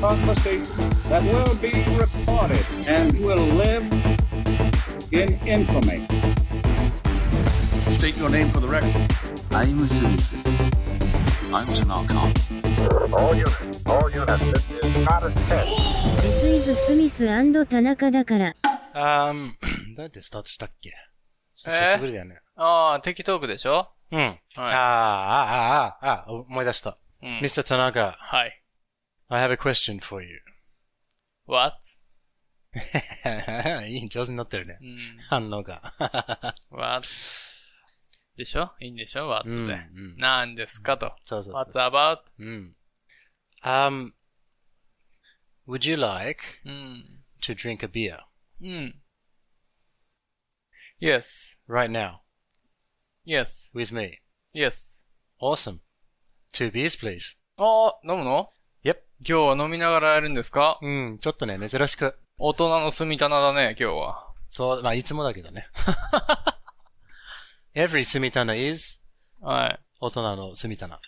conversation that will be recorded and will live in infamy. State your name for the record. I'm Smith. I'm Jamal Khan. All units, all units, this is not a test. This is スミス田中だから。あーどうやってスタートしたっけ久しぶりだよね。ああ、敵トークでしょうん。あーあー、あーあー、あー思い出した。うん。Mr. Tanaka, はい。I have a question for you. What? いい、上手になってるねう。ん。反応が。 What? でしょいいんでしょ ?What で。うんうん何ですかと。そうそう What そう。 about? うん。Um, would you like うん。 to drink a beer うん。Yes. right now Yes. with me? Yes. Awesome. Two beers, please. ああ、飲むの Yep. 今日は飲みながらやるんですか？うん、ちょっとね、珍しく。大人の住み棚だね、今日は。そう、まあ、いつもだけどね。Every 住み棚 is はい。大人の住み棚。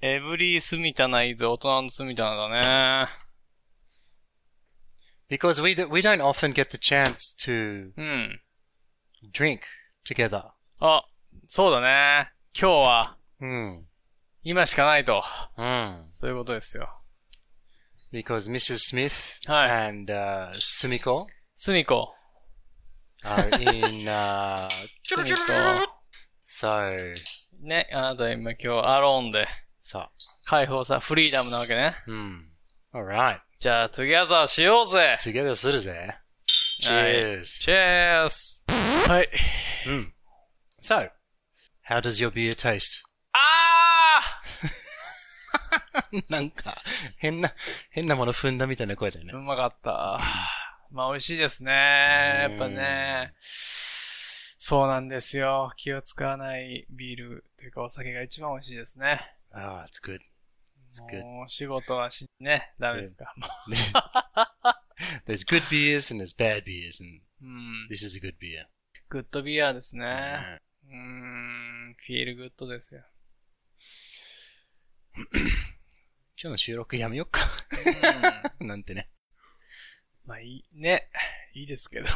エブリー住み棚イズ大人の住み棚だね。Because we, do, we don't often get the chance to うん。drink together. あ、そうだね。今日は、うん。今しかないと。うん。そういうことですよ。Because Mrs. Smith はい and uh, Sumiko すみこ。are in, uh, すみこ。so, ね、あなた今今日 alone で so, 解放さ、 freedom なわけね。hmm. Alright. じゃあ、 together しようぜ Together するぜ。はい Cheers. チェースはい。So, how does your beer taste? あ なんか、変な、変なもの踏んだみたいな声だよねーう。まかった。まあ、美味しいですね。やっぱね。そうなんですよ。気を使わないビールというかお酒が一番美味しいですね。Ah, it's good. It's good. もう仕事はし、ね、ダメですか。も There's good beers and there's bad beers, and this is a good beer. グッドビアですね。うーん。フィールグッドですよ。今日の収録やめよっか。なんてね。まあいい、ね。いいですけどね。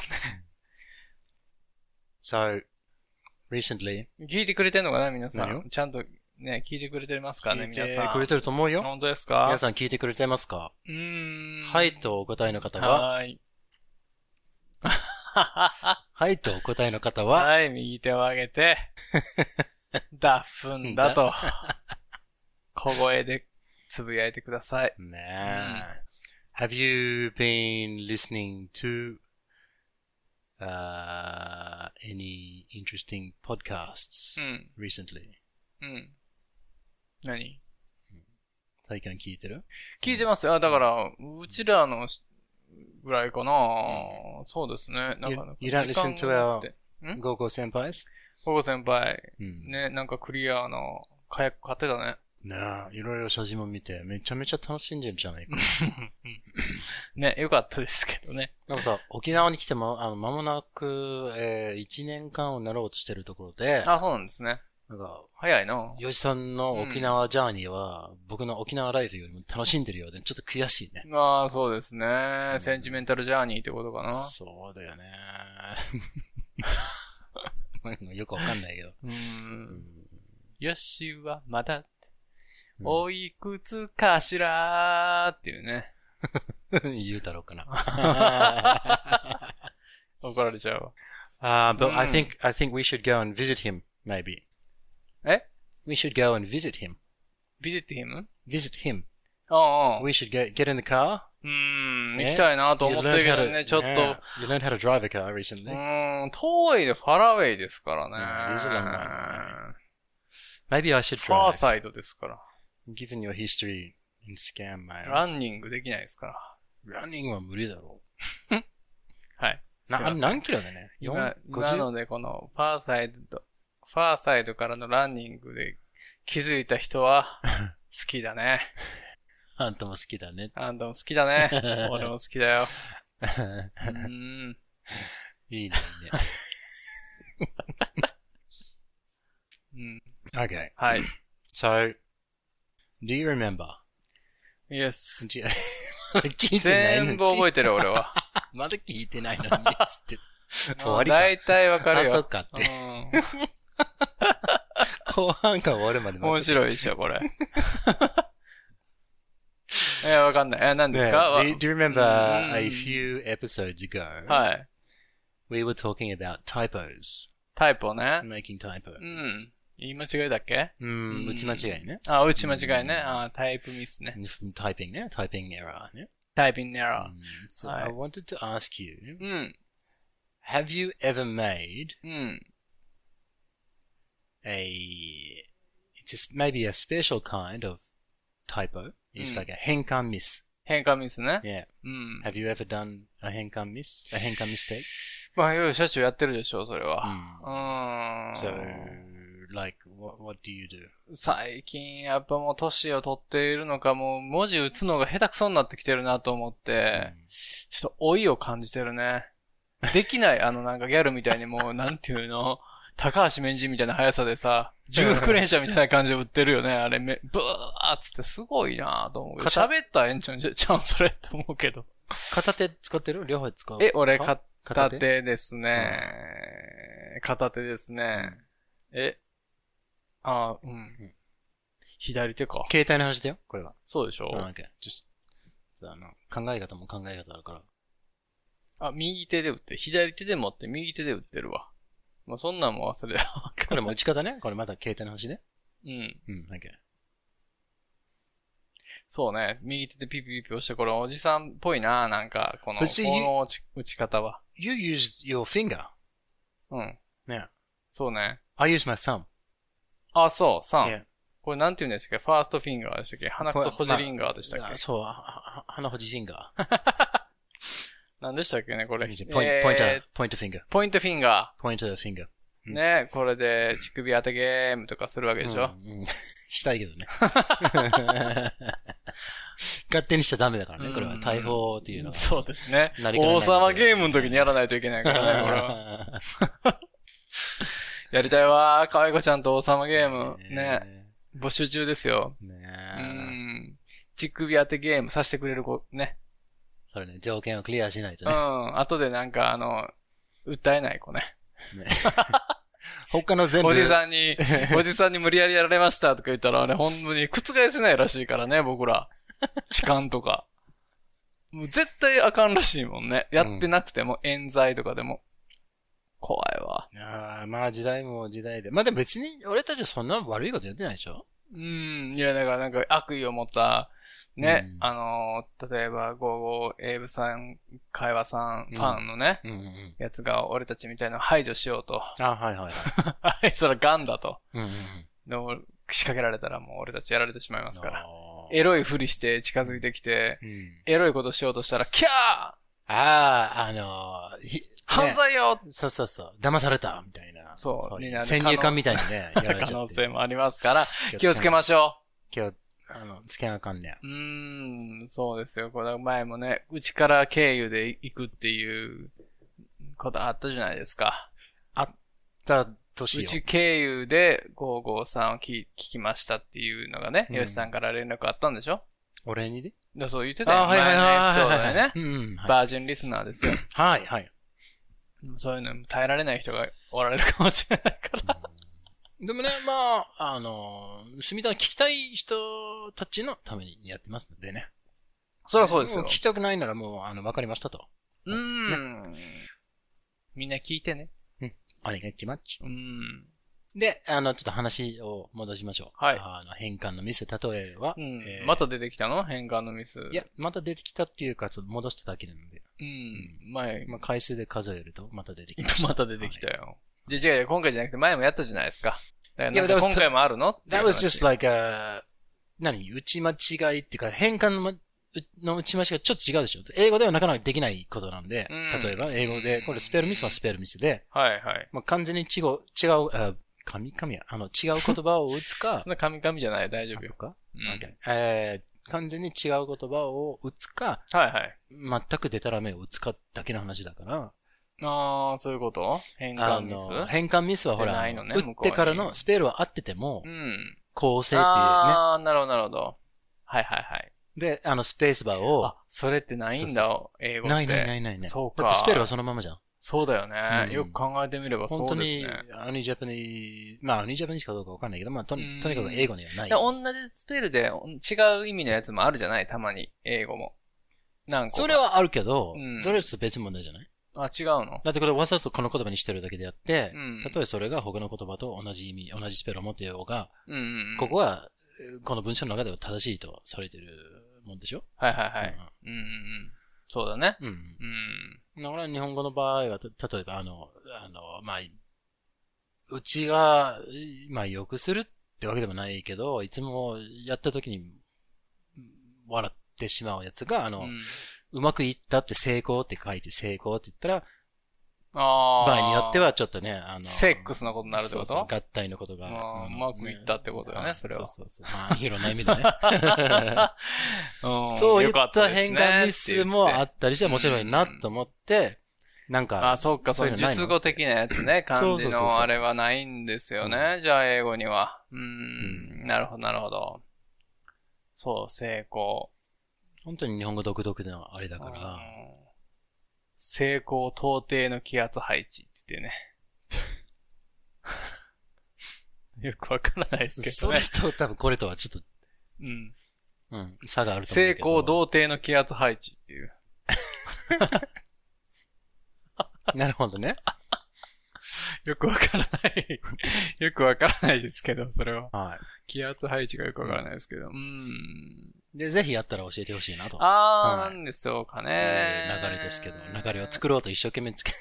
So, recently, 聞いてくれてんのかな皆さ何を？ん。ちゃんとね、聞いてくれてますかね聞い皆さん。てくれてると思うよ。本当ですか？皆さん聞いてくれてますか？うーん。はいとお答えの方は、はーい。はいとお答えの方は、はい、右手を上げて、ダフンだと、小声でつぶやいてください。ねえ。Have you been listening to uh, any interesting podcasts うん、recently? うん。何？最近聞いてる？聞いてますよ。あだから、うちらのしぐらいかな、そうですね。なんか You- you don't listen to our- んゴーゴー先輩ゴゴ先輩、うん。ね、なんかクリアの火薬買ってたね。ねえ、いろいろ写真も見て、めちゃめちゃ楽しんでるんじゃないか。ね、よかったですけどね。なんかさ、沖縄に来ても、あの、間もなく、えー、1年間をなろうとしてるところで、あ、そうなんですね。なんか、早いな。ヨシさんの沖縄ジャーニーは、僕の沖縄ライフよりも楽しんでるようで、ちょっと悔しいね。ああ、そうですね。センチメンタルジャーニーってことかな。そうだよね。よくわかんないけど。うーん。よしはまだ、うんおいくつかしらーっていうね。言うだろうかな。怒られちゃう Uh, but I うん think, I think we should go and visit him, maybe. わ。え We should go and visit him. ビジットヒム Visit him. ああ。う We should get, get in the car. ーん、ね行きたいなと思ってるけどね、ちょっと、You learned how to drive a car う recently. ーん、遠いでファラウェイですからね。うんニュージーランドだね Maybe I should ファー drive. サイドですから。Given your history in scam mail. ランニングできないですから。ランニングは無理だろ はい。う。な、すいません何キロだね？今、4今のでこのファーサイドと、ファーサイドからのランニングで気づいた人は 好きだね。あんたも好きだね。あんたも好きだね。俺も好きだよ。うーん。いいね、いいね。うん。Okay. はい。So, do you remember? Yes. Do you, 聞いてないのに。全部覚えてる俺は。まだ聞いてないのに、つって。終わりか。大体わかるあ、そっよ。かって。う後半から終わるまでん。面白いでしょ、これ。いや、わかんない。え、何ですねか、do, you- do you remember うん a few episodes ago? はい。We were talking about typos. タイプをね。Making typos. うん。言い間違いだっけうん。打ち間違いね。あ、打ち間違いね。あ、タイプミスね。From typing ね。typing error ね。タイピングエラ So はい I wanted to ask you, have you ever made うん。a, it's just maybe a special kind of typo? It's うん like a 変換 miss. 変換ミスね。Yeah. うん。Have you ever done a 変換 miss? A 変換 mistake? まあ、よいしょっちゅうやってるでしょ、それは。う So, ん。Like, what, what do you do? 最近、やっぱもう年を取っているのか、もう文字打つのが下手くそになってきてるなと思って、ちょっと老いを感じてるね。できない、あのなんかギャルみたいにもう、なんていうの？高橋名人みたいな速さでさ、16連射みたいな感じで打ってるよね。あれ、め、ブーっつってすごいなと思う喋ったらええんちゃう？んじゃちゃうんそれって思うけど。片手使ってる両方使う？え、俺、あ？片手ですね。片手ですね。え、あ、うん。左手か。携帯の話だよ、これは。そうでしょあ OK. Just, あの、考え方も考え方あるから。あ、右手で打って、左手で持って右手で打ってるわ。もうそんなんも忘れた。これも打ち方ね。これまた携帯の話ね。うん。うん、OK. そうね。右手でピピピピ押して、これおじさんっぽいな、なんか、この、こ But see, you- の打ち打ち方は。You use your finger. うん。ね。そうね。I use my thumb. あ、そう、3。Yeah. これなんて言うんでしたっけ？ファーストフィンガーでしたっけ？鼻くそホジリンガーでしたっけ、あそう、鼻ほじフィンガ何 でしたっけねこれ。ー。ポインえーポインター、ポイントフィンガー。ポイントフィンガポイントフィンガー。ー。ね、これで乳首当てゲームとかするわけでしょ、うんうん したいけどね。勝手にしちゃダメだからね。これは大砲っていうのは。そうですね。王様ゲームの時にやらないといけないからね、これは。やりたいわー、かわいこちゃんと王様ゲーム。ね。募集中ですよ。ねうーん。乳首当てゲームさせてくれる子、ね。それね、条件をクリアしないとうね。ん。後でなんか、あの、訴えない子ね。他の全部。おじさんに、おじさんに無理やりやられましたとか言ったら、あれ本当に覆せないらしいからね、僕ら。痴漢とか。もう絶対あかんらしいもんね。やってなくても、冤罪とかでも。怖いわ。ああ、まあ時代も時代で。まあでも別に俺たちはそんな悪いことやってないでしょ？うん。いや、だからなんか悪意を持った、ね、うんあのー、例えば、ゴーゴー、エイブさん、会話さん、うんファンのね、うんうんうん。やつが俺たちみたいなのを排除しようと。あはいはいはい。あいつらガンだと。うんうんうん。でも仕掛けられたらもう俺たちやられてしまいますから。あーエロいふりして近づいてきて、うんエロいことしようとしたら、キャーああ、あの犯罪よ、ねそうそうそう。騙されたみたいな。そういになる先入観みたいにね、やられちゃって可能性もありますから、気をつけましょ気を、あの、つけなあかんね。う。ん、そうですよ。これ前もね、うちから経由で行くっていうことあったじゃないですか。た年うよ。ち経由で553を聞聞きましたっていうのがね、うんよしさんから連絡あったんでしょ？俺にで？だそう言ってたよ。あはいはいはいはい前のエピソードはいでね。うんうん。はいバージンリスナーですよ。はいはい。そういうの耐えられない人がおられるかもしれないから。でもね、まあ、あの、住みたい聞きたい人たちのためにやってますのでね。そりゃそうですよも聞。きたくないならもう、あの、わかりましたと。うーん。みんな聞いてね。お願いします。うーん。で、あの、ちょっと話を戻しましょう。はいあの、変換のミス、例えば、うんえーまた出てきたの？変換のミス。いや、また出てきたっていうか、ちょっと戻しただけなので、うん。前、まあ、回数で数えると、また出てきた。また出てきたよ。じゃ、違うよ、今回じゃなくて前もやったじゃないですか。だからいやなんか that was 今回もあるの？That 話 was just like a, 何？打ち間違いっていうか、変換のまの打ち間違いちょっと違うでしょ英語ではなかなかできないことなんで、うん例えば英語で、これスペルミスはスペルミスで、はいはい。まあ、完全に違う、違う、あ神々や、あの、違う言葉を打つか、そんな神々じゃない、大丈夫よ。か、うんえー完全に違う言葉を打つか、はいはい。全くデタラメを打つかだけの話だから、あー、そういうこと？変あ換ミス？の、変換ミスはほら、出ないのね打ってからのスペルは合っててもう、ん。構成っていうね、あー、なるほどなるほど。はいはいはい。で、あの、スペースバーをあ、、それってないんだそうそ、英語って。ないないないないね。そうかだってスペルはそのままじゃん。そうだよね。うんよく考えてみればそうです本当にね。、アニジャパニー、まあ、アニジャパニーかどうかわかんないけど、まあ、とうんとにかく英語にはないで。同じスペルで違う意味のやつもあるじゃない？たまに。英語も。なんか。それはあるけどうん、それはちょっと別問題じゃない？あ、違うの？だってこれわざとこの言葉にしてるだけであって、うんたとえそれが他の言葉と同じ意味、同じスペルを持っていようが、うんうんうん。ここは、えーこの文章の中では正しいとされてるもんでしょ？はいはいはい。うんうんうん。そうだね。うん。うん。だから日本語の場合は、た例えばあの、あの、まあ、うちが、まあ、よくするってわけでもないけど、いつもやった時に、うん笑ってしまうやつが、あの、ううんまくいったって成功って書いて成功って言ったら、ああ。場合によってはちょっっとね、あの、セックスのことになるってこと？そう合体のことが。うまくいったってことよねそれはそうそうそう。まあ、いろんな意味でね。うんそういっよかった変ね換ミスもあったりして面白いなと思って、なんか、あ、そうか、そういう術語的なやつね。漢字のあれはないんですよね。じゃあ、英語には。うんなるほど、なるほど。そう、成功。本当に日本語独特のあれだから、うん成功到底の気圧配置って言ってね。よくわからないですけどねそれ。と多分これとはちょっうん。と、うん、差があると思う成けど。功童貞の気圧配置っていう。なるほどね。よくわからない。よくわからないですけど、それは。は気圧配置がよくわからないですけど。うーん。い。で、ぜひやったら教えてほしいなと。あー、はいなんでしょうかいね。う流れですけど、流れを作ろうと一生懸命つけ、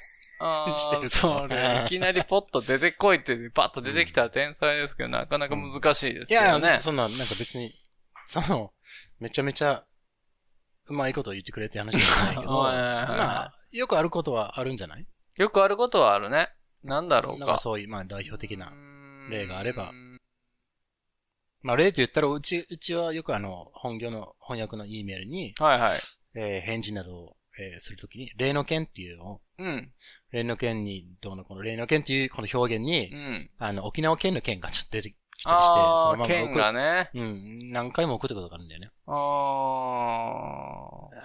あ してーるそれ、いきなりポッと出てこいって、パッと出てきたら天才ですけど、なかなか難しいですいや、よね。そんな、なんか別に、その、めちゃめちゃ、うまいことを言ってくれって話じゃないけど、まあ、よくあることはあるんじゃない？よくあることはあるね。なんだろうかなんか。そういう、まあ代表的な。例があればうんまあ例と言ったら、うち、うちはよくあの、本業の翻訳の E メールに、はいはい。えー返事などを、えーするときに、例の件っていうのを、うん。例の件に、どうのこの例の件っていうこの表現に、うん。あの、沖縄県の県がちょっと出てきたりして、そのまま剣送る。がね。うん、何回も送ったことがあるんだよね。あ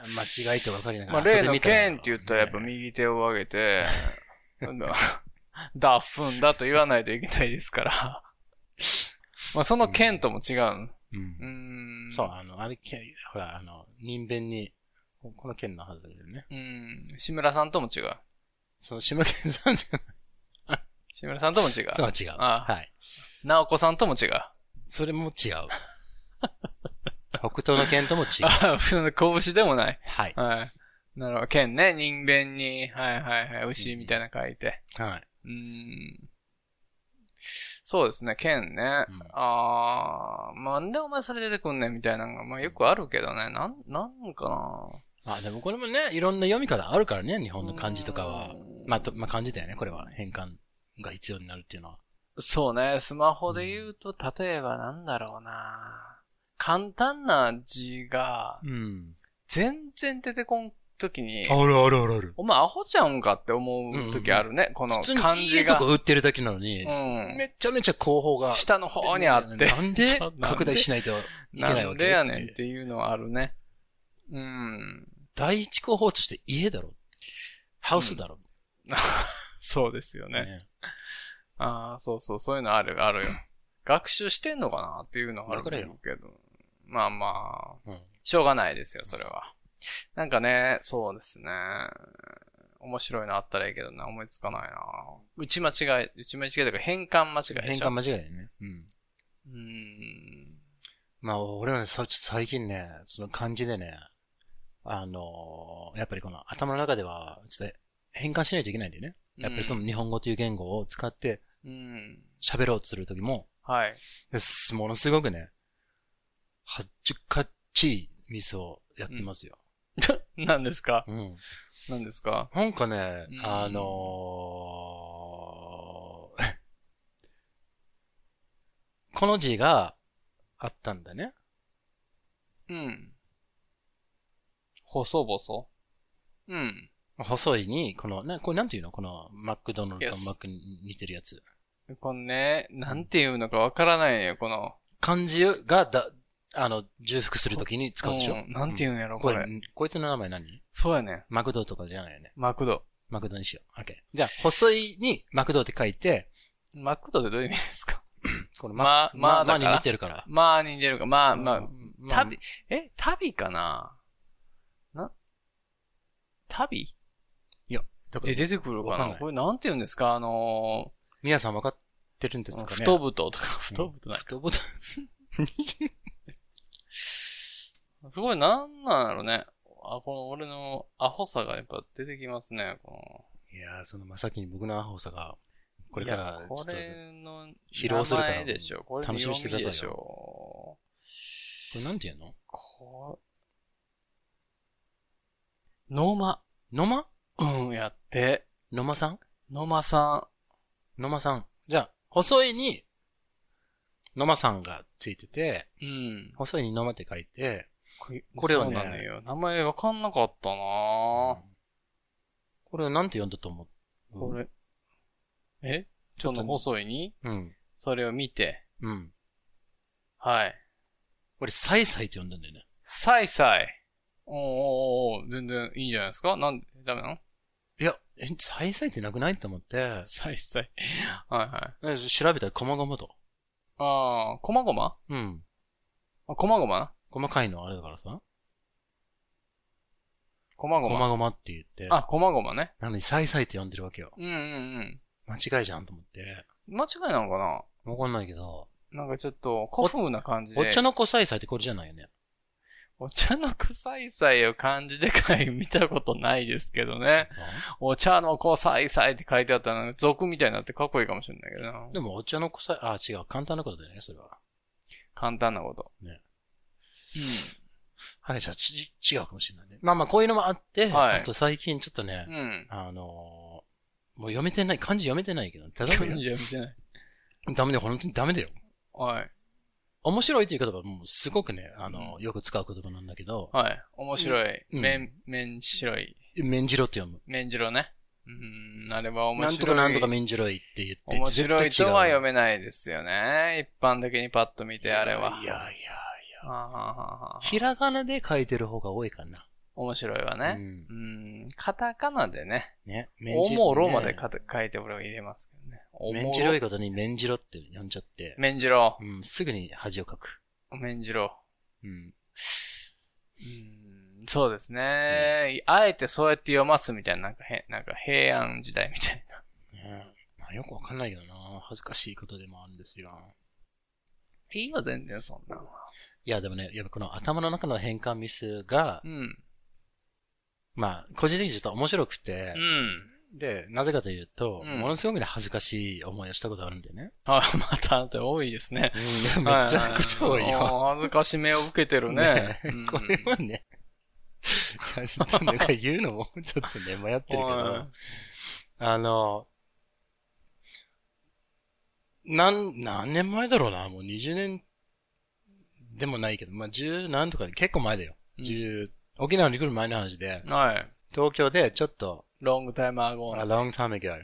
ー。間違いと分かりながまあ、ら。例の後で見たら剣って言ったらやっぱ右手を上げて、ダッフンだと言わないといけないですから。まあ、その剣とも違う。うんうーん。そう、あの、あれ、けほら、あの、人弁に、ここの県のはずだよね。うん。志村さんとも違う。その、島県さんじゃない。志村さんとも違う。そうは違う。あはい。直子さんとも違う。それも違う。北東の県とも違う。あ、拳でもない。はい。はい。なるほど。剣ね。人弁に、はいはいはい。牛みたいなの書いて。はい。うーん。そうですね、剣ね。うんああ、なんでお前それ出てくんねんみたいなのが、まあよくあるけどね。なん、なんかなあ、でもこれもね、いろんな読み方あるからね、日本の漢字とかはう。んまあ、とまあ漢字だよね、これは。変換が必要になるっていうのは。そうね、スマホで言うと、例えばなんだろうな簡単な字が、うん。全然出てこん時に、あるあるあるある。お前アホちゃうんかって思う時あるね。この普通に漢字が家とか。売ってるだけなのに、うん。めちゃめちゃ広報が。下の方にあって。なんで拡大しないといけないわけ？なんでやねんっていうのはあるね。うん。第一候補として家だろ？ハウスだろ？そうですよね。ねああ、そうそう、そういうのある、あるよ。学習してんのかなっていうのはあるけど。まあまあ、うんしょうがないですよ、それは。なんかね、そうですね。面白いのあったらいいけどな、思いつかないな。打ち間違い、打ち間違いというか変換間違い。変換間違いだよね。うん。うーん。まあ、俺はね、さ最近ね、その漢字でね、あのーやっぱりこの頭の中では、ちょっと変換しないといけないんだよね。やっぱりその日本語という言語を使ってうん。喋ろうとするときも、はい。ですものすごくね、はっちかっちいミスをやってますよ。何ですか？うん。何ですか？なんかね、うんあのー この字があったんだね。うん。細々うん。細いに、この、な、これなんていうの？このマクドナルドマックに似てるやつ。このね、なんていうのかわからないのよ、この。漢字がだ、あの、重複するときに使うでしょ？うんなんて言うんやろ、これこれ。、こいつの名前何？そうやね。マクドとかじゃないよね。マクド。マクドにしよう。OK。じゃあ、細いにマクドって書いて、マクドってどういう意味ですか？このまあまあだからまに似てるから。まあ、似てるか。まあ、まあ、まあ旅、え、旅かな？な、旅？だからで出てくるかわかんなこれなんて言うんですか？あの皆さん分かってるんでー、すかね？太太とか、太太ない。太太。すごい、なんなんやろね。あ、この俺のアホさがやっぱ出てきますね、この。いやー、その、まさきに僕のアホさが、これかいらや、ちょっと、披露するから楽しみにしてくださいよでしょ。これなんて言うの？こノマ。野間？うん、やって。野間さん？ノマさ野間さん。じゃあ、細いに、野間さんがついてて、ん。うん。細いに野間って書いて、これこれをねよ。名前わかんなかったなこれをなんて読んだと思う？これ。え？ちょっとその細いに、うん。それを見て、うん。はい。俺、サイサイって読んだんだよね。サイサイ。おーおー全然いいんじゃないですか？なんで、ダメなの？いや、え、サイサイってなくないと思って、サイサイ。はいはい。え調べたら、こまごまと。ああ、こまごま？うん。あ、こまごま？細かいのあれだからさ。こまごま。こまごまって言って。あ、こまごまね。なのに、サイサイって呼んでるわけよ。うんうんうん。間違いじゃんと思って。間違いなのかな？わかんないけど、なんかちょっと古風な感じで。お茶の子サイサイってこれじゃないよね。お茶の臭いさいを漢字で書い見たことないですけどね。お茶の子さいさいって書いてあったの俗みたいになってかっこいいかもしれないけどな。でも、お茶の子サイ、あ、違う、簡単なことだよね、それは。簡単なこと。ね。うはい、じゃあ、ち、違うかもしれないね。まあまあ、こういうのもあって、はいあと最近ちょっとね、ん。うん。あのーもう読めてない、漢字読めてないけど、例えば漢字ね、は見てない。ダメだよ、本当にダメだよ。はい。面白いっていう言葉はもうすごくね、あの、よく使う言葉なんだけど、はい。面白い。うん面、面白い。面白って読む。面白ね。うん、あれば面白い。なんとかなんとか面白いって言って、面白いとは読めめないですよね。一般的にパッと見てあれは。いやいやいや。はあはあはあはあひらがなで書いてる方が多いかな。面白いわね。うん。カタカナでね。ね。おもろまでねかた書いて俺は入れますけどね。おもろ面白いことに面白って呼んじゃって、面白。うん、すぐに恥をかく。面白。うん。うんそうですね。あえてそうやって読ますみたいな、なんかへなんか平安時代みたいねまあ、よくわかんないけどな。恥ずかしいことでもあるんですよ。な。いいよ、全然そんなのは。いや、でもね、やっぱこの頭の中の変換ミスがう、ん。まあ、個人的にちょっと面白くてう、ん。で、なぜかというと、うんものすごくね、恥ずかしい思いをしたことがあるんだよね。あ、また多いですね。うん、めちゃくちゃ多いよ。は恥ずかしめを受けてるね。うんこれはね、いやちょっとなんか言うのもちょっとね、迷ってるけどは、あの、なん、何年前だろうな、もう20年でもないけど、まあ、10何とかで結構前だよ。うん10、沖縄に来る前の話で、はい。東京でちょっと、ロングタイムアゴ a ー long time ago,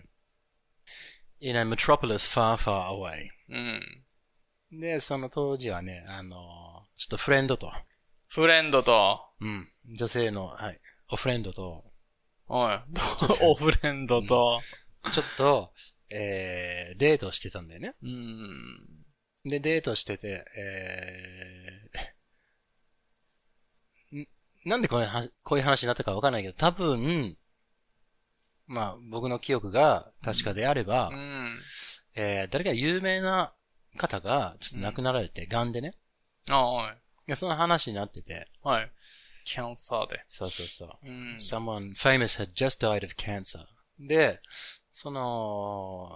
in a metropolis far, far away. うん。で、その当時はね、あの、ちょっとフレンドと、フレンドと、うん、女性の、はい、おフレンドと、はい。オフレンドと、ちょっと、えー、デートをしてたんだよね。うん。で、デートしてて、えー、んなんでこれは、こういう話になったかわかんないけど、多分、まあ、僕の記憶が確かであれば、うん。えー、誰か有名な方が、ちょっと亡くなられて、癌でね。あはい。でその話になってて、はい。キャンサーで。そうそうそう。うん。someone famous had just died of cancer. で、その、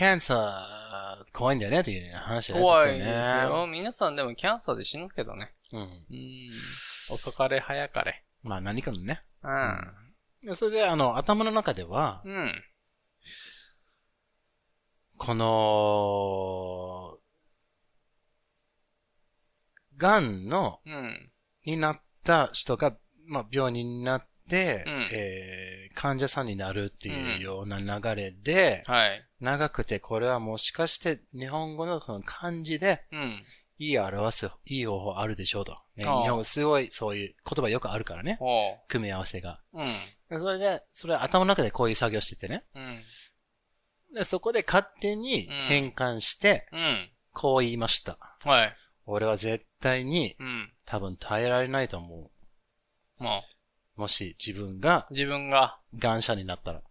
キャンサー怖いんだよねっていう話が出て怖いてね。ですよ。皆さんでもキャンサーで死ぬけどね。うん。うん。遅かれ早かれ。まあ何かのね。うん。でそれで、あの、頭の中では、うん。この、癌の、うん。になった人が、まあ病人になって、うんえー患者さんになるっていうような流れで、はい。長くてこれはもしかして日本語のその漢字でうん。いい表す、いい方法あるでしょうと。ね、日ああ本語すごいそういう言葉よくあるからね。組み合わせが。うん。それで、それ頭の中でこういう作業しててね。うん。でそこで勝手に変換して、うん。こう言いました。はい。俺は絶対にうん。多分耐えられないと思もう。もし自分がう、自分が、感謝になったら。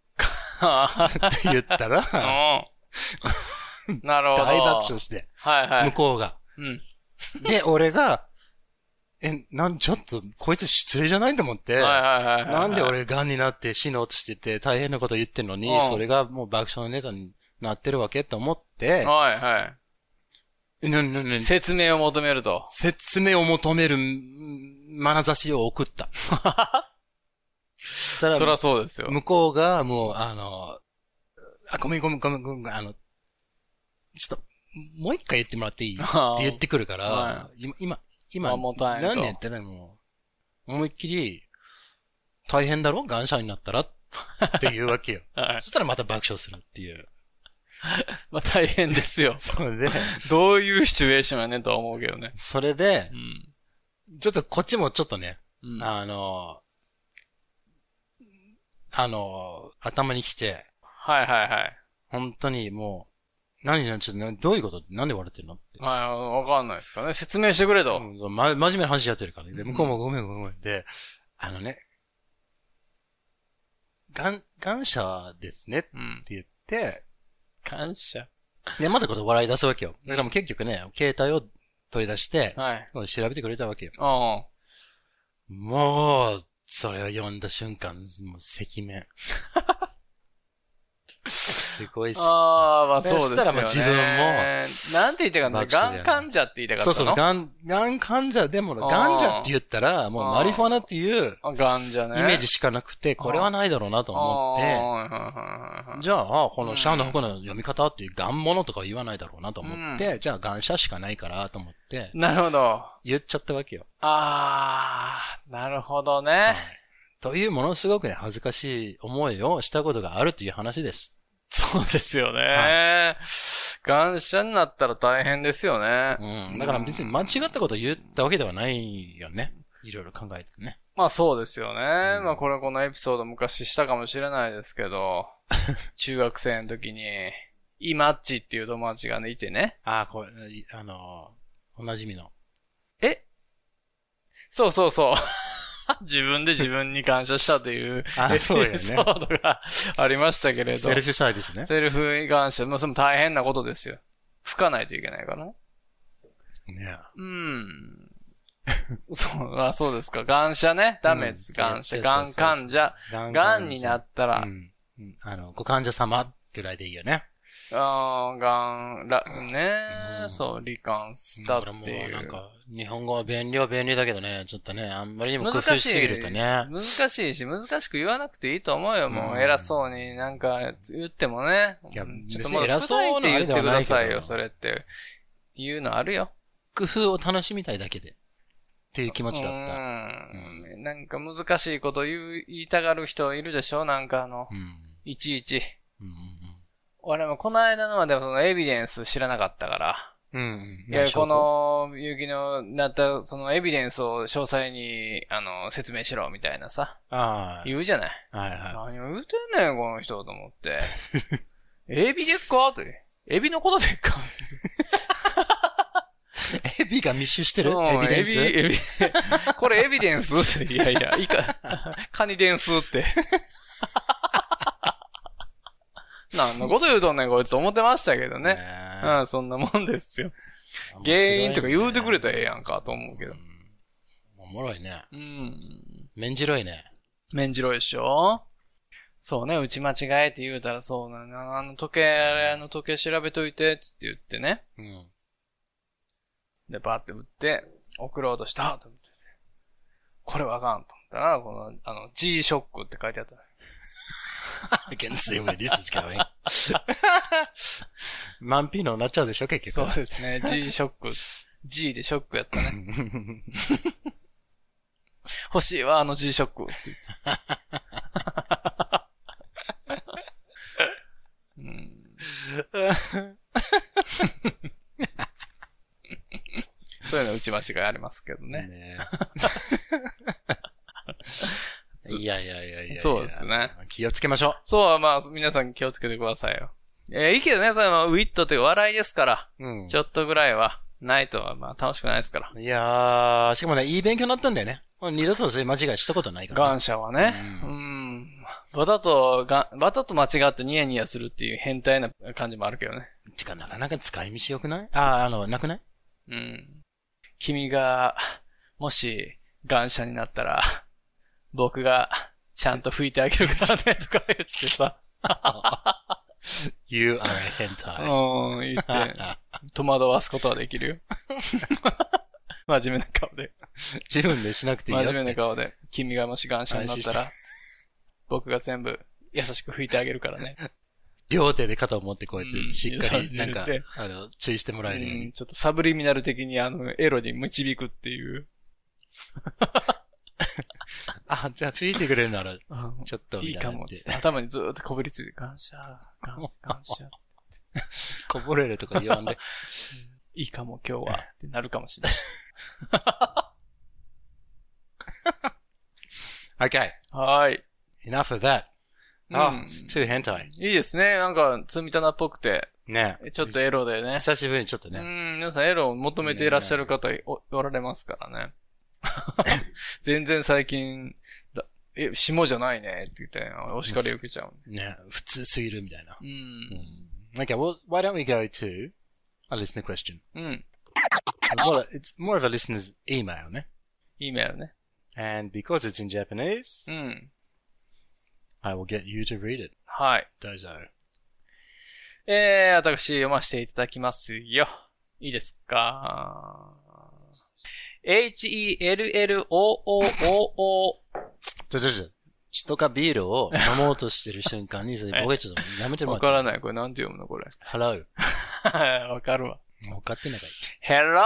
は って言ったら、うん。なるほど。大爆笑して、はいはい。向こうが。うん。で、俺が、え、なん、ちょっと、こいつ失礼じゃないと思って、はいはいはいはい。なんで俺癌になって死のうとしてて大変なこと言ってんのに、うんそれがもう爆笑のネタになってるわけと思って、はいはな、な、い。説明を求めると。説明を求めるん眼差しを送った。そりゃら、そうですよ。向こうがもう、あの、あ、ごめんごめんごめんごめん、あの、ちょっと、もう一回言ってもらっていい？って言ってくるから、は今、今、今、何年ってね、もう、思いっきり、大変だろ？感謝になったら？って言うわけよ。はい。そしたらまた爆笑するっていう。まあ大変ですよ。それで、どういうシチュエーションやねんとは思うけどね。それでう、ん。ちょっとこっちもちょっとね、うん。あの、あの、頭に来て、はいはいはい。本当にもう、何何ちょっとなどういうこと？なんで笑ってるの？って。はい、わかんないですかね。説明してくれと。うんま、真面目な話やってるからね。で向こうもごめんごめん。で、あのね、がん、感謝ですねってうん。言って、感謝？で、またこと笑い出すわけよ。だからもう結局ね、携帯を取り出して、はい。調べてくれたわけよ。あもう、それを読んだ瞬間、もう赤面。すごいっす。ああ、まあでそうですよね。そしたらまあ自分もなんて言ってたかな？爆笑だよねがん患者って言いたかったの？そうそうそう、ガン、ガン患者でも、あーガンジャって言ったら、もうマリファナっていうあがんじゃね。イメージしかなくて、これはないだろうなと思って、じゃあ、このシャアの服の読み方っていうガンモノとか言わないだろうなと思って、じゃあガンシャしかないからと思って、なるほど。言っちゃったわけよ。ああ、なるほどはね。いというものすごくね、恥ずかしい思いをしたことがあるという話です。そうですよね。感謝になったら大変ですよね。うん。だから別に間違ったことを言ったわけではないよね。いろいろ考えてね。まあそうですよね。うんまあこれこのエピソード昔したかもしれないですけど、中学生の時に、イマッチっていう友達がね、いてね。ああ、これ、いあのー、おなじみの。え？そうそうそう。自分で自分に感謝したというあエピソードがありましたけれど。セルフサービスね。セルフに関しては、もうそれも大変なことですよ。吹かないといけないからね。ねうん。そう、あ、そうですか。感謝ね。ダメです。うん感謝。そうん患者。ががんになったらう、ん。うんあの、ご患者様ぐらいでいいよね。あーがん、ら、ねうんそう、罹患したっていうう。なんか、日本語は便利は便利だけどね、ちょっとね、あんまりにも工。夫しすぎるとね。難しいし、難しく言わなくていいと思うよ。もううん偉そうになんか言ってもね。いやうんちょっともう偉そうな砕いて言ってくださいよ、どそれって。言うのあるよ。工夫を楽しみたいだけで。っていう気持ちだった。うん。なんか難しいこと言う、言いたがる人いるでしょなんかあの、うん。いちいち。うん俺もこの間のはでもそのエビデンス知らなかったから。うんうん。うん。いや、こ、の、ゆきのなった、そのエビデンスを詳細に、あの、説明しろ、みたいなさ。あ言うじゃない。あ、はいは何を言うてんねん、この人、と思って。エビでっか？って。エビのことでっか？エビが密集してる？うんエビデンス？エビ、エビ。これエビデンス？いやいや、いいか、カニデンスって。何のこと言うとんねん、こいつ思ってましたけどね。うん、そんなもんですよ。原因とか言うてくれたらええやんか、と思うけど。おもろいね。うん。面白いね。面白いでしょ？そうね、打ち間違えって言うたらそうなの。あの時計、あの時計調べといて、つって言ってね。うん。で、バーって打って、送ろうとしたと思ってて。これはあかんと思ったら、この、あの、G-SHOCK って書いてあった。I can see where this is going. マンピーノになっちゃうでしょ、結局。そうですね、G-SHOCK。G でショックやったね。欲しいわ、あの G ショックって言って。うん、そういうの打ち間違いありますけどね。ね いやいやいやいやそうですね。気をつけましょそう、まあ、皆さん気をつけてくださいよ。えーいいけどね、それはウィットという笑いですから、う。うん。ちょっとぐらいは、ないとは、まあ、楽しくないですから。いやー、しかもね、いい勉強になったんだよね。二度とそういう間違いしたことないから、感謝はね。ううん。わざと、が、わざと間違ってニヤニヤするっていう変態な感じもあるけどね。てか、なかなか使い道良くない？あー、あの、なくない？うん。君が、もし、感謝になったら、僕が、ちゃんと拭いてあげるからね、とか言ってさ。?You are a 変態。うん、言って、戸惑わすことはできるよ。真面目な顔で。自分でしなくていいよ。真面目な顔で。君がもし感謝になった安ら、僕が全部優しく拭いてあげるからね。両手で肩を持ってこうやっうんて、しっかり、なんかあの、注意してもらえるようにうん、。ちょっとサブリミナル的にあの、エロに導くっていう。あ、じゃあ吹いてくれるなら、うんちょっと、いいかも。頭にずーっとこびりついて、感謝、感謝、感謝。こぼれるとか言わんで。いいかも今日はってなるかもしれない。Okay, はーい。enough of that. うん Oh, it's too hentai. いいですね。なんか、積み棚っぽくて、ねちょっとエロでね。久しぶりにちょっとね。うん、皆さんエロを求めていらっしゃる方おおられますからね。全然最近、だえ、下じゃないねって言って、お叱り受けちゃう。ね普通すぎるみたいな。うん。Okay, well, why don't we go to a listener question? うん。Well, it's more of a listener's email, ね。いいメールね。And because it's in Japanese, うん。I will get you to read it. はい。どうぞ。えー、私読ませていただきますよ。いいですか ?H-E-L-L-O-O-O-O ちょちょちょ。人がビールを飲もうとしてる瞬間に、それ、僕ちょっとやめてもらって。わからない。これなんて読むのこれ？Hello. わかるわ。分かってんのかい Hello!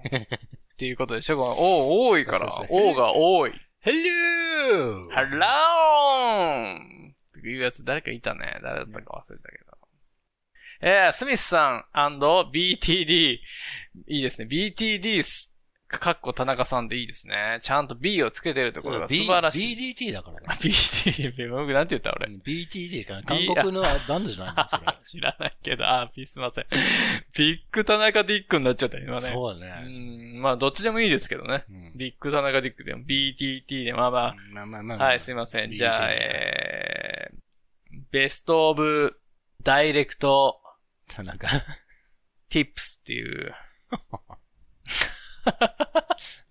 っていうことでしょ？この、お、多いからそうそう。そうおが多い。Hello! Hello! っていうやつ誰かいたね。誰だったか忘れたけど。えー、スミスさん &BTD。いいですね。BTD す、かっこ田中さんでいいですね。ちゃんと B をつけてるところが素晴らしい。B- BDT だからね。BTD、僕なんて言った俺。BTD かな韓国のバンドじゃないのそれ。知らないけど、あすいません。ビッグ田中ディックになっちゃった、今ね。そうね。ん、まあ、どっちでもいいですけどね。うんビッグ田中ディックでも BTT で、まあまあ、まあまあまあまあ。はい、すいません。BTT じゃあ、えー、ベストオブダイレクト 田中。tips っていう、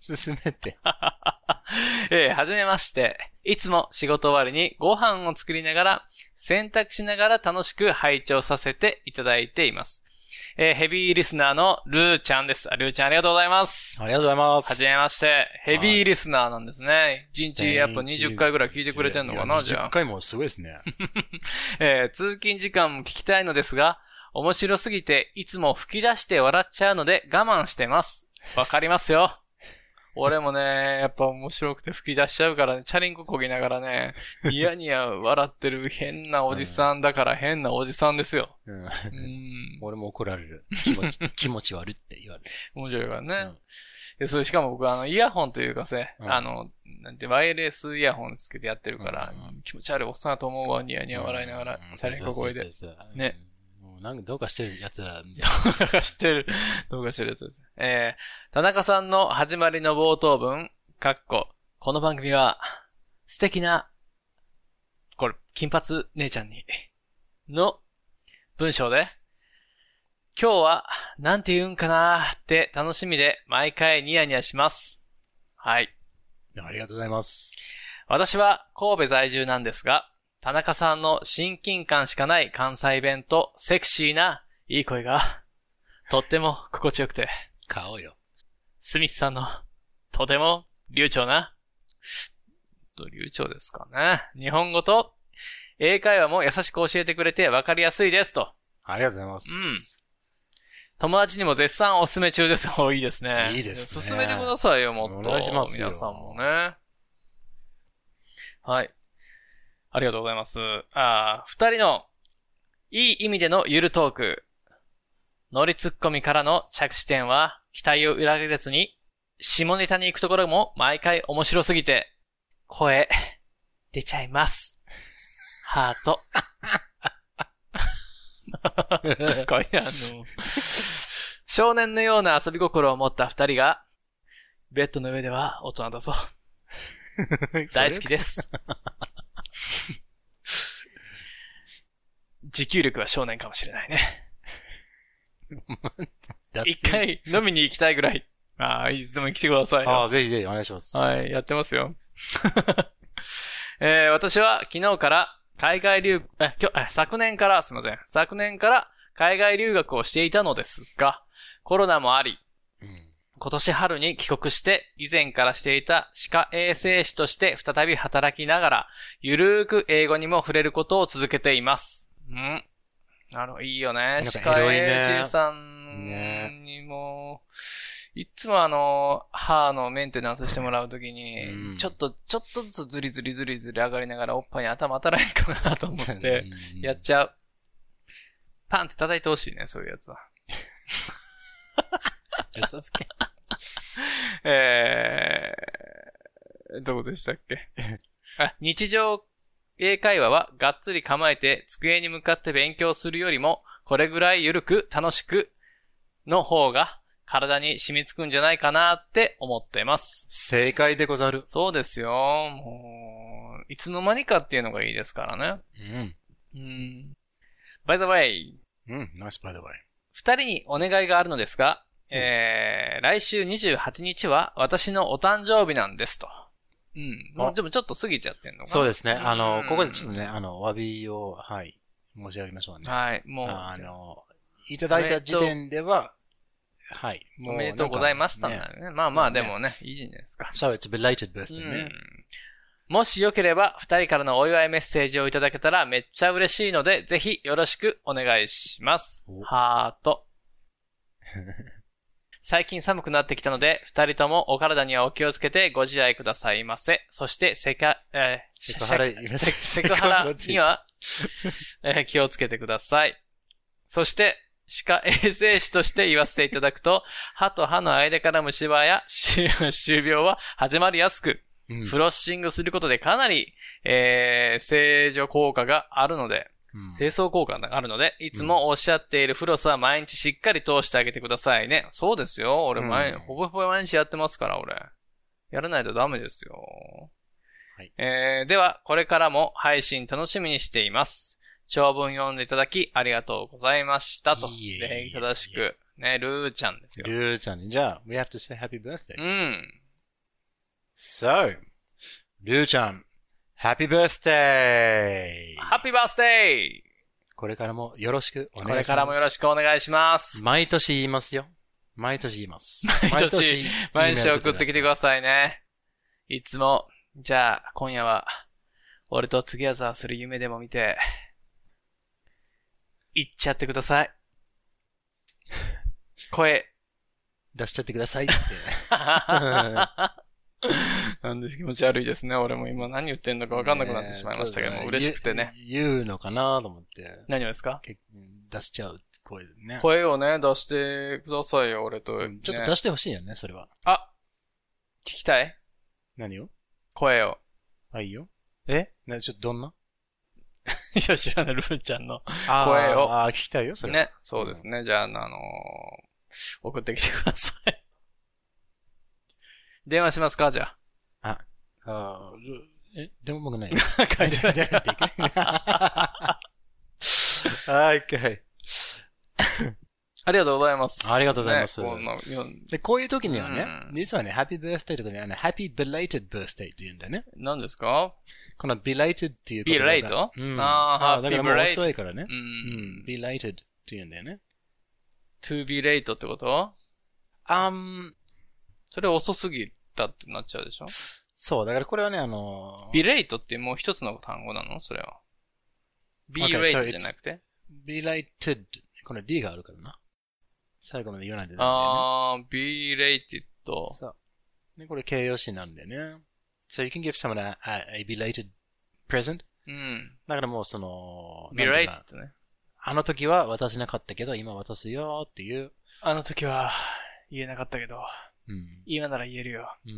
進めて。えー、はじめまして。いつも仕事終わりにご飯を作りながら、洗濯しながら楽しく拝聴させていただいています。えー、ヘビーリスナーのルーちゃんです。あルーちゃんありがとうございます。ありがとうございます。はじめまして。ヘビーリスナーなんですね。一日やっぱ Thank you 20回ぐらい聞いてくれてんのかな、じゃ10あ。回もすごいですね。えー通勤時間も聞きたいのですが、面白すぎていつも吹き出して笑っちゃうので我慢してます。わかりますよ。俺もね、やっぱ面白くて吹き出しちゃうからね、チャリンコこぎながらね、ニヤニヤ笑ってる変なおじさんだから変なおじさんですよ。うんうん。俺も怒られる。気持ち、気持ち悪いって言われる。面白いからね。うんでそれしかも僕あの、イヤホンというかせ、うんあの、なんて、ワイヤレスイヤホンつけてやってるから、うん気持ち悪いおっさんだと思うわ、ニヤニヤ笑いながら、うんチャリンコ声で。ね。もうなんかどうかしてる奴らみたいな。動画してる、動画してるやつです。えー、田中さんの始まりの冒頭文、かっこ、この番組は、素敵な、これ、金髪姉ちゃんに、の文章で、今日は、なんて言うんかなーって楽しみで毎回ニヤニヤします。はい。ありがとうございます。私は神戸在住なんですが、田中さんの親近感しかない関西弁とセクシーないい声が、とっても心地よくて、顔よ。スミスさんの、とても流暢な、と流暢ですかね。日本語と英会話も優しく教えてくれてわかりやすいですと。ありがとうございます。友達にも絶賛おすすめ中です。おいいですね。いいですね進めてくださいよ、もっと。お願いしますよ皆さんもね。はい。ありがとうございます。あー二人の、いい意味でのゆるトーク。乗りツッコミからの着地点は、期待を裏切らずに、下ネタに行くところも毎回面白すぎて、声、出ちゃいます。ハート。これあの、少年のような遊び心を持った二人が、ベッドの上では大人だぞ。大好きです。持久力は少年かもしれないね。脱一回飲みに行きたいぐらい。ああ、いつでも来てくださいよ。ああ、ぜひぜひお願いします。はい、やってますよ。えー私は昨日から海外留、え、今日、え昨年から、すみません。昨年から海外留学をしていたのですが、コロナもあり、うん今年春に帰国して、以前からしていた歯科衛生士として再び働きながら、ゆるーく英語にも触れることを続けています。うん。なるほど、いいよね。んか歯科エロいね衛生士さんにも、いっつもあの、歯のメンテナンスしてもらうときに、うんちょっと、ちょっとずつずりずりずりずり上がりながらおっぱいに頭当たらへんかなと思って、うんやっちゃう。パンって叩いてほしいね、そういうやつは。嘘つけ えー、どこでしたっけ？あ、日常英会話はがっつり構えて机に向かって勉強するよりも、これぐらいゆるく楽しくの方が体に染みつくんじゃないかなって思っています。正解でござる。そうですよ。もう、いつの間にかっていうのがいいですからね。うん。うん。By the way, うん。nice by the way. 二人にお願いがあるのですが、えー、来週28日は私のお誕生日なんですと。うん。もうあでもちょっと過ぎちゃってんのかなそうですね。あのう、んここでちょっとね、あの、お詫びを、はい、申し上げましょうね。はい、もう、あの、いただいた時点では、はい。おめでとうございましたね。ね。まあまあ、でもね、いいじゃないですか。So it's belated う birthday ねん。もしよければ、二人からのお祝いメッセージをいただけたらめっちゃ嬉しいので、ぜひよろしくお願いしますお。ハート。最近寒くなってきたので、二人ともお体にはお気をつけてご自愛くださいませ。そして、セカ、えー、セクハラセクハラには、えー気をつけてください。そして、歯科衛生士として言わせていただくと、歯と歯の間から虫歯や歯周病は始まりやすく、うんフロッシングすることでかなり、えー、正常効果があるので、うん清掃効果があるので、いつもおっしゃっているフロスは毎日しっかり通してあげてくださいね。そうですよ。俺毎、うんほぼほぼ毎日やってますから、俺。やらないとダメですよ。はいえー、では、これからも配信楽しみにしています。長文読んでいただきありがとうございました。と。礼儀正しく。ね、ルーちゃんですよ。りゅうちゃんに、じゃあ、we have to say happy birthday. うん。So, りゅうちゃん、happy birthday! happy birthdayこれからもよろしくおー願いします。これからもよろしくお願いします。毎年言いますよ。毎年言います。毎年毎日送ってきてくさださいね。いつも、じゃあ、今夜は、俺と together する夢でも見て、行っちゃってください。声。い。出しちゃってくださいって。なんです気持ち悪いですね。俺も今何言ってんのか分かんなくなってしまいましたけども、ね嬉しくてね。。言うのかなと思って、何をですか？結出しちゃう声でね。声をね、出してくださいよ、俺と。うんちょっとね出してほしいよね、それは。あ聞きたい？何を？声を。あ、いいよ。え？な、ちょっとどんな？いや、知らない、ルーちゃんの。あー声をあー、聞きたいよ、それ。。ね、そうですね。じゃあ、あのー送ってきてください。電話しますか？じゃああーじゃえ、でも僕ない。あ。会社で。はい、OK。ありがとうございます。ありがとうございますねこで、こういう時にはねう、ん実はね、Happy Birthday とかにはね、Happy Belated Birthday って言うんだよね。何ですか？この Belated っていう言葉が Belate？うん。あーだからもう遅いからねう。。うんん。Belated って言うんだよね。to be late ってこと？あん、それ遅すぎたってなっちゃうでしょ？そう、だからこれはね、あの be late ってもう一つの単語なの？それは。be Okay, so late it's- じゃなくて？Belated、この D があるからな。最後まで言わないとダメだよあー、belated. ね。そう。ね、これ形容詞なんでね。So you can give someone a, a, a belated present. うん。だからもうその、belated ね。あの時は渡せなかったけど、今渡すよっていう。あの時は言えなかったけど、うん。今なら言えるよ。うん。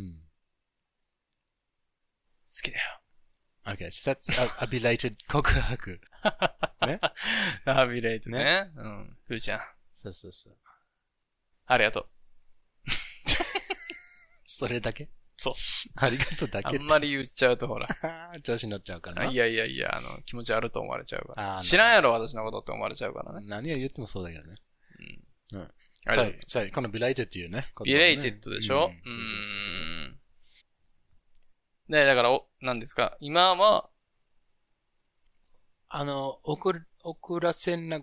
好きだよ。Okay, so that's a, a belated 告白。ね？あ、belated ね。うん。ふーちゃん。そうそうそう。ありがとう。それだけ？そう。ありがとうだけあんまり言っちゃうとほら。調子に乗っちゃうからな。いやいやいや、あの、気持ち悪いと思われちゃうから。知らんやろ、私のことって思われちゃうからね。何を言ってもそうだけどね。あれそう、そう、この belated っていうね。言葉はね belated でしょ？うん。そうそうそうで、だから、お、何ですか？今は、あの、遅る、遅らせな、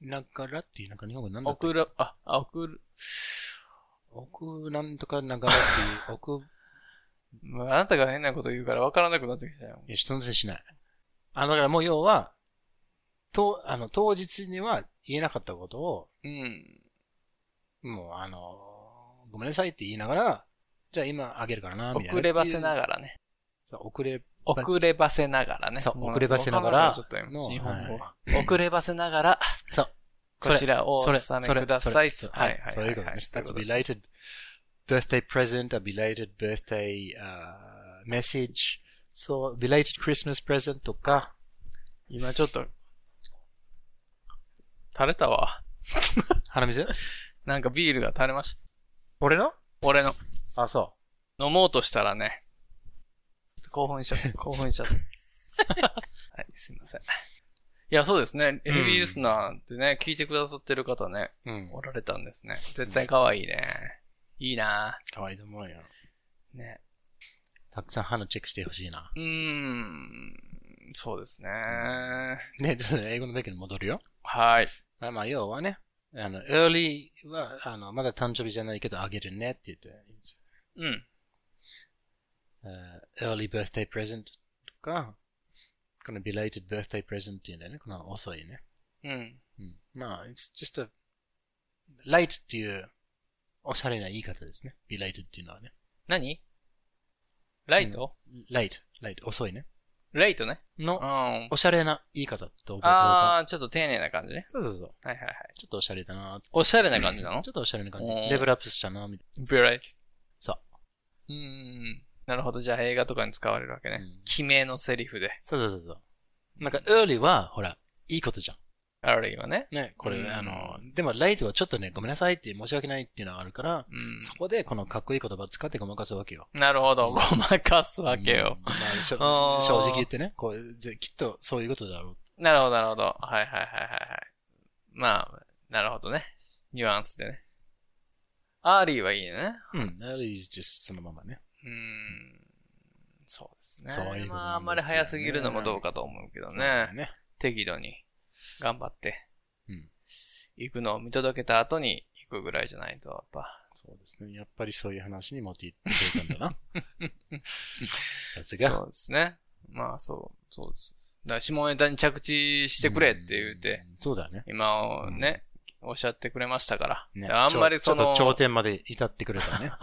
ながらっていう、なんか日本語なんだっけ？送る、あ、あ送る、遅なんとかながらっていう、遅、まああなたが変なこと言うから分からなくなってきたよ。いや、人のせいしない。あの、だからもう要は、と、あの、当日には言えなかったことを、うん。もう、あの、ごめんなさいって言いながら、じゃあ今あげるからな、みたいな。遅ればせなら。がらね。そう、遅れ、遅ればせながらね。そうも遅ればせながら日の本語は。遅ればせながら、そう。こちらをお納めください。はいはい。そういうことです。はい That's a belated birthday present, a belated birthday uh, message. そう、belated Christmas present とか、今ちょっと、垂れたわ。鼻水？なんかビールが垂れました。俺の？俺の。あ、そ飲もうとしたらね、ちょっと興奮しちゃった。興奮しちゃった。はい、すいません。いや、そうですね。ヘビーリスナーってね、聞いてくださってる方ね、う。うん。おられたんですね。絶対可愛いね。いいな可愛いと思うよ。ね。たくさん歯のチェックしてほしいな。うーん、そうですね。ね、ちょっと英語の勉強に戻るよ。はい。あまあ、要はね、あの、early は、あの、まだ誕生日じゃないけどあげるねって言っていいんですよ。うん。uh, early birthday present とか、この belated birthday present っていうんだよね。この遅いね。うん。うん。まあ、it's just a, late っていうおしゃれな言い方ですね。belated っていうのはね。何ライト、late, late, 遅いね。ライトね。うのん。おしゃれな言い方と覚えてあー、ちょっと丁寧な感じね。そうそうそう。はいはいはい。ちょっとおしゃれだなおしゃれな感じなの？ちょっとおしゃれな感じ。うんレベルアップしたなみたいビライト。そうーん。なるほど。じゃあ映画とかに使われるわけね。うん決めのセリフで。な。そうそうそうそう。なんか early は、ほら、いいことじゃん。あるいはね。ね、これ、うんあの、でも late はちょっとね、ごめんなさいって申し訳ないっていうのがあるから、うん。そこでこのかっこいい言葉を使ってごまかすわけよ。なるほど。ごまかすわけようん。まあしょあー正直言ってね、こう、ぜきっとそういうことだろなるほど、なるほど。はいはいはいはいはい。まあ、なるほどね。ニュアンスでね。 early はいいね。う。うん。early is just そのままね。うーん。そうですね。そういうことなんですよねまあ、あんまり早すぎるのもどうかと思うけどそうだねよ。ね。適度に頑張って、うん行くのを見届けた後に行くぐらいじゃないと、やっぱ。そうですね。やっぱりそういう話に持っていってくれたんだな。さすが。そうですね。まあ、そう、そうです。だから、下ネタに着地してくれって言うて、うん。そうだね。今をね、おっしゃってくれましたから。ねあんまりその、ちょちょっと頂点まで至ってくれたね。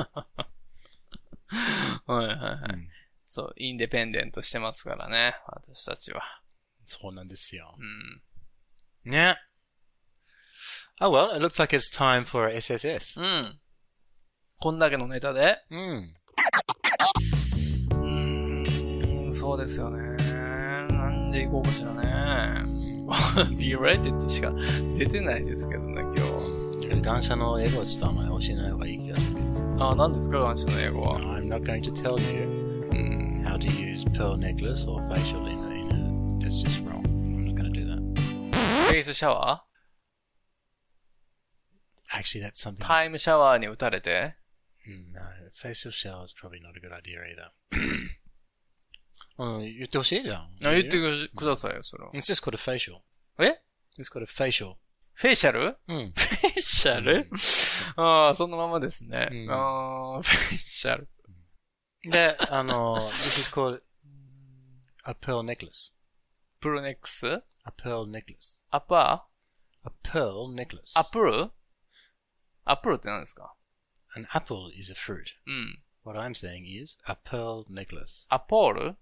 はいはいはい。うんそう、インデペンデントしてますからね、私たちは。そうなんですよ。うん。ね。Oh well, it looks like it's time for SSS. うん。こんだけのネタでうん。うーん、そうですよね。なんで行こうかしらね。be rated ってしか出てないですけどね、今日。感謝の英語はちょっとあんまり教えない方がいい気がする。あ、何ですか、感謝の英語は。 I'm not going to tell you うん。 how to use pearl necklace or facial in a, in a that's just wrong. ェイスシャワ Actually, that's ー something. タイムシャワーに打たれて Mm, No, facial shower is probably not a good idea either. うん、言ってほしいじゃん。あ言ってくくださいよ、それを。It's just called a facial. え It's called a facial. フェイシャルうん。フェイシャル、ああ、そのままですね。うんああ、フェイシャル。で、あの、this is called a pearl necklace. プルネックス A pearl necklace. アッパ A pearl necklace. ーアップルアップルって何ですか An apple is a fruit. うん。What I'm saying is a pearl necklace. アポール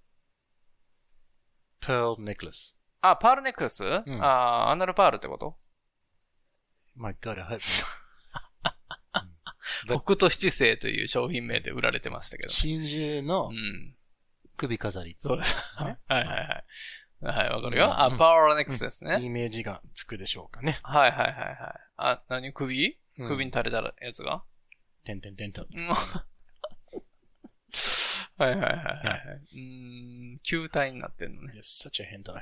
Pearl necklace. あ、パールネックレス、んあ、アナルパールってこと My God, I hope not. 北斗七星という商品名で売られてましたけど。真珠のうん。首飾り。そうです。はいはいはい。はい、わかるうんよ。あ、うんパールネックレスですね。イメージがつくでしょうかね。はいはいはいはい。あ、何首？うん首に垂れたやつが、てんてんてんと。うん はいはいはいはい。うーん、球体になってんのね。Yes, such a hentai.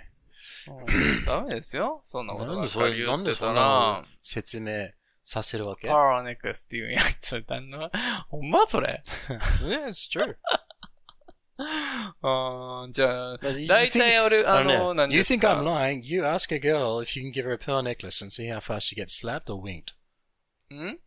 うんダメですよ。そんなことばっかり言ってたら。説明させるわけ？パワーネックレスっていうやつだな。ほんまそれ Yeah, it's true. あーじゃあ、大体俺、ああの何 You です think か I'm lying? You ask a girl if you can give her a pearl necklace and see how fast she gets slapped or winked. ん？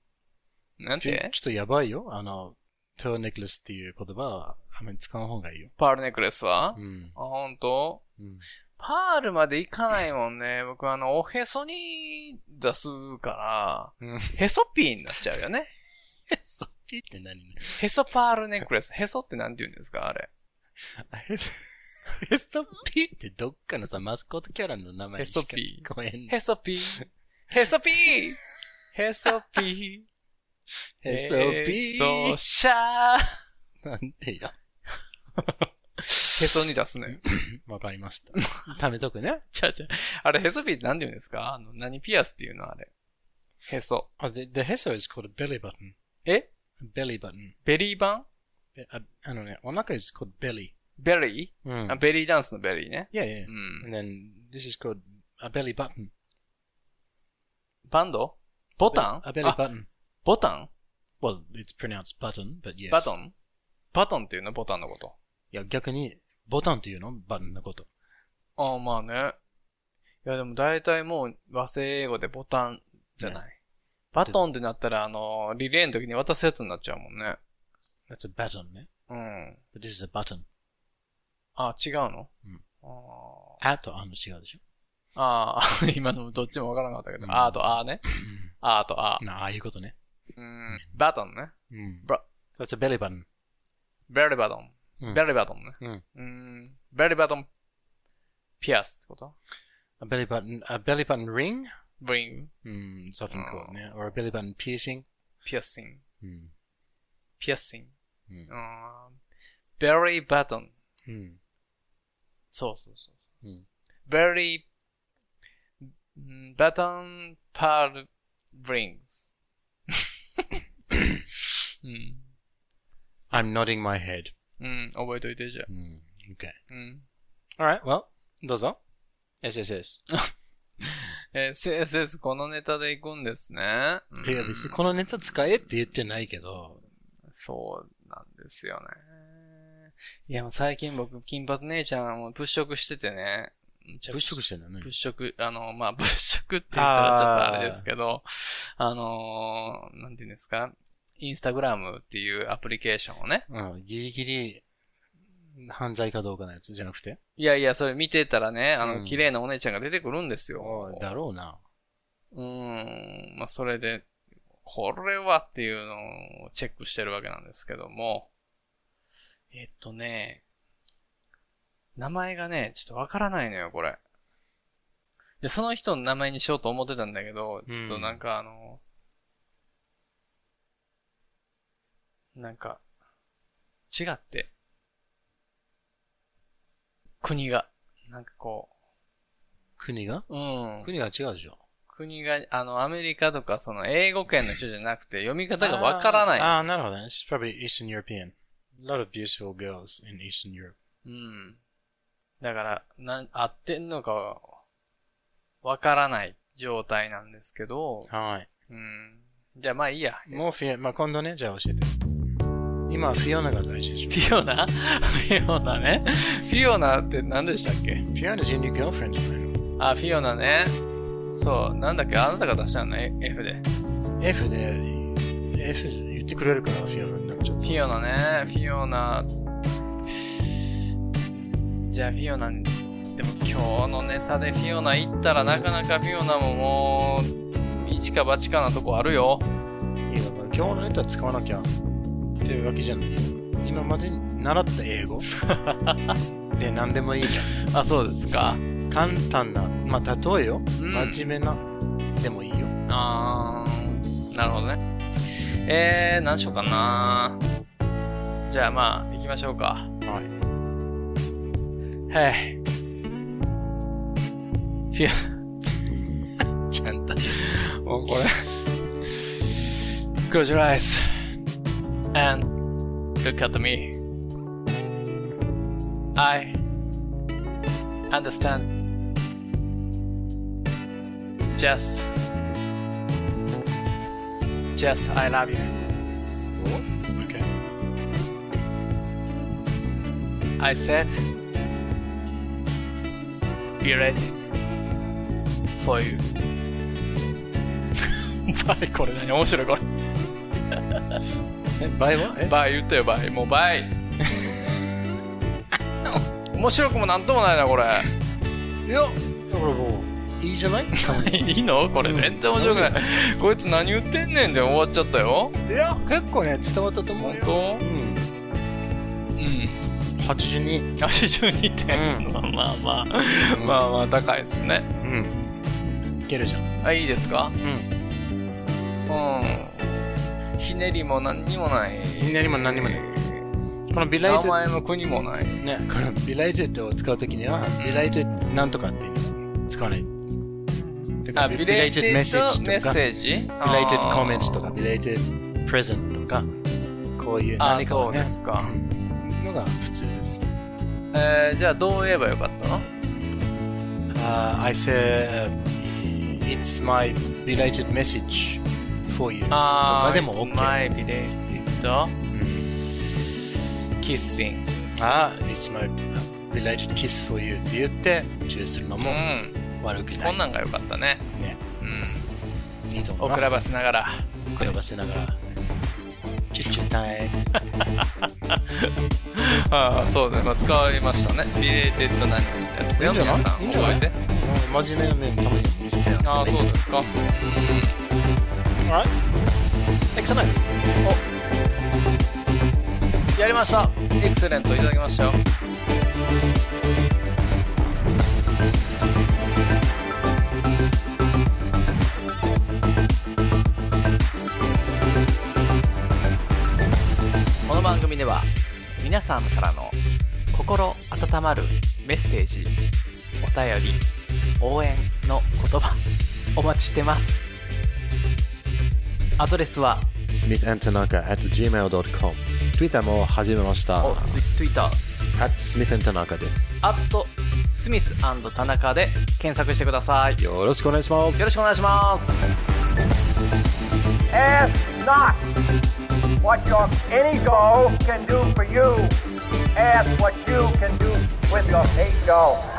なんて？ちょっとやばいよ。あの、pearl necklace っていう言葉はあまり使う方がいいよ。パールネックレスは、うん。あ、ほんと？うん。パールまでいかないもんね。僕あの、おへそに出すから、うんへそピーになっちゃうよね。そっちって何？へそパールネックレス。へそってなんて言うんですか？あれ。へそへそピーってどっかのさ、マスコットキャラの名前にしか聞こえん。へそピー。へそピーへそピー。へそピーへそシャー。なんでよ。へそに出すのよ。わかりました。貯めとくね。ちゃうちゃう。あれ、へそピーって何て言うんですか？あの、何ピアスっていうの？あれ。へそ。あ、the, the へそ is called a belly button. え？Belly button. ベリー版？べああのね、お腹 is called belly. ベリー、うんあ、ベリーダンスの belly ね。Yeah, yeah. うん。And then this is called a belly button. バンド？ボタン？A belly あ button. ボタン？Well, it's pronounced button, but yes. バトン？バトンっていうの？ボタンのこと。いや、逆に、ボタンっていうの？バトンのこと。ああ、まあね。いや、でも大体もう和製英語でボタンじゃない。バトンってなったら、あの、リレーの時に渡すやつになっちゃうもんね。That's a baton ね。うん。 But this is a button. あ、違うのうんああとあの違うでしょ。ーあー、今のどっちもわからなかったけど、うんあーとあーね。あーとあなあ、ああいうことね。ー。うん。バトンね。うん。バ So it's a belly button. ベリーバトン。うんベリーバトンね。うん。うん。ベリーバトン、ピアスってこと A belly button, a belly button ring? ブリング、うん、it's often called ね。or a belly button piercing. ピアスシング、うん。ピアスシング。 うんうん。ベリーバトン。うん。そうそうそうそう。うん。very button pearl rings. うん。I'm nodding my head. うん、覚えといてじゃあ。うん。Okay. うん。Alright, well, どうぞ。SSS. えー、CSS このネタで行くんですね。うんいや、別にこのネタ使えって言ってないけど、そうなんですよね。いや、もう最近僕、金髪姉ちゃんを物色しててね。物色してんだね。物色、あの、まあ、物色って言ったらちょっとあれですけど、あのーなんていうんですか、インスタグラムっていうアプリケーションをね。うん、ギリギリ、犯罪かどうかのやつじゃなくて？いやいや、それ見てたらね、あの、うん綺麗なお姉ちゃんが出てくるんですよ。だろうな。うーん、まあ、それで、これはっていうのをチェックしてるわけなんですけども、えっとね、名前がね、ちょっとわからないのよ、これ。で、その人の名前にしようと思ってたんだけど、ちょっとなんかあの、なんか、違って、国が、なんかこ国が？う、うん。国が違うでしょ。国が、あの、アメリカとか、その、英語圏の人じゃなくて、読み方がわからない。あーあー、なるほどね。She's probably Eastern European. A lot of beautiful girls in Eastern Europe. うん。だから、なん、合ってんのかは、わからない状態なんですけど、はい。うん。じゃあまあいいや。もうフィオ、まあ、今度ね、じゃあ教えて。今、フィオナが大事でしょ。フィオナ？フィオナね。フィオナって何でしたっけ？フィオナ is your new girlfriend じゃないのあ、フィオナね。そう。なんだっけ？あなたが出したのね、F で。F で、F 言ってくれるから、フィオナになっちゃっフィオナね。フィオナ。じゃあフィオナに、でも今日のネタでフィオナ行ったらなかなかフィオナももう、一か八かなとこあるよ。た。い今日のネタ使わなきゃっていうわけじゃないよ。今まで習った英語 で何でもいいじあ、そうですか。簡単な、まあ、例えよ。うん真面目な、でもいいよ。あー、なるほどね。えー、何しようかな。じゃあまあ、行きましょうか。はい。はい。フィちゃんと。ア、もうこれ。Close your eyes and look at me. I understand. Just, just I love you. Okay. I said, be ready for you. バイこれ何？面白いこれ。え、倍は？え？バイ言ったよバイ。もうバイ。面白くもなんともないなこれ。いや、だからもう、いいじゃない？いいの？これ全然面白くない？こいつ何言ってんねんで終わっちゃったよ。いや、結構ね、伝わったと思う本よ。当？うん。うん。82。82点。うんまあまあまあ。まあまあ高いですね。うん。いけるじゃん。あ、いいですか？うん。うん。ひねりも何にもない。ひねりも何にもないこのビライテ名前も国もない。ね、このビライテッドを使うときには、ビライテッドなんとかっていうの使わない。あ、ビレイテッドメッセージビライテッドメッセージビとか、ビライテッドコメントとか、ビライテッドプレゼントとか、こういうあ、何かをねで、すか。のが普通です。えー、じゃあどう言えばよかったの？Uh, I say, uh, it's my belated message for you. とかでも It's OK。my belated うん kissing. あ、it's my belated kiss for you って言って、チューするのうもん。悪くない。こんなんがよかったね。ね、うん。いいと思います。おくらばせながら。くらばせながら、チュッチュタイム。ああ、そうだね。まあ、使いましたね。 belated なんですよ。皆さん、覚えて。真面目な面たまに見せてやってああ、そうですか。Alright. Excellent. やりました。 excellent いただきましたよ。組では皆さんからの心温まるメッセージ、お便り、応援の言葉お待ちしてます。アドレスは smithandtanaka at gmail.com Twitter も始めましたお Twitter at smithandtanaka ですアットスミス田中で検索してください。よよろしくお願いしますろしくお願いします。Ask not what your ego can do for you. Ask what you can do with your ego.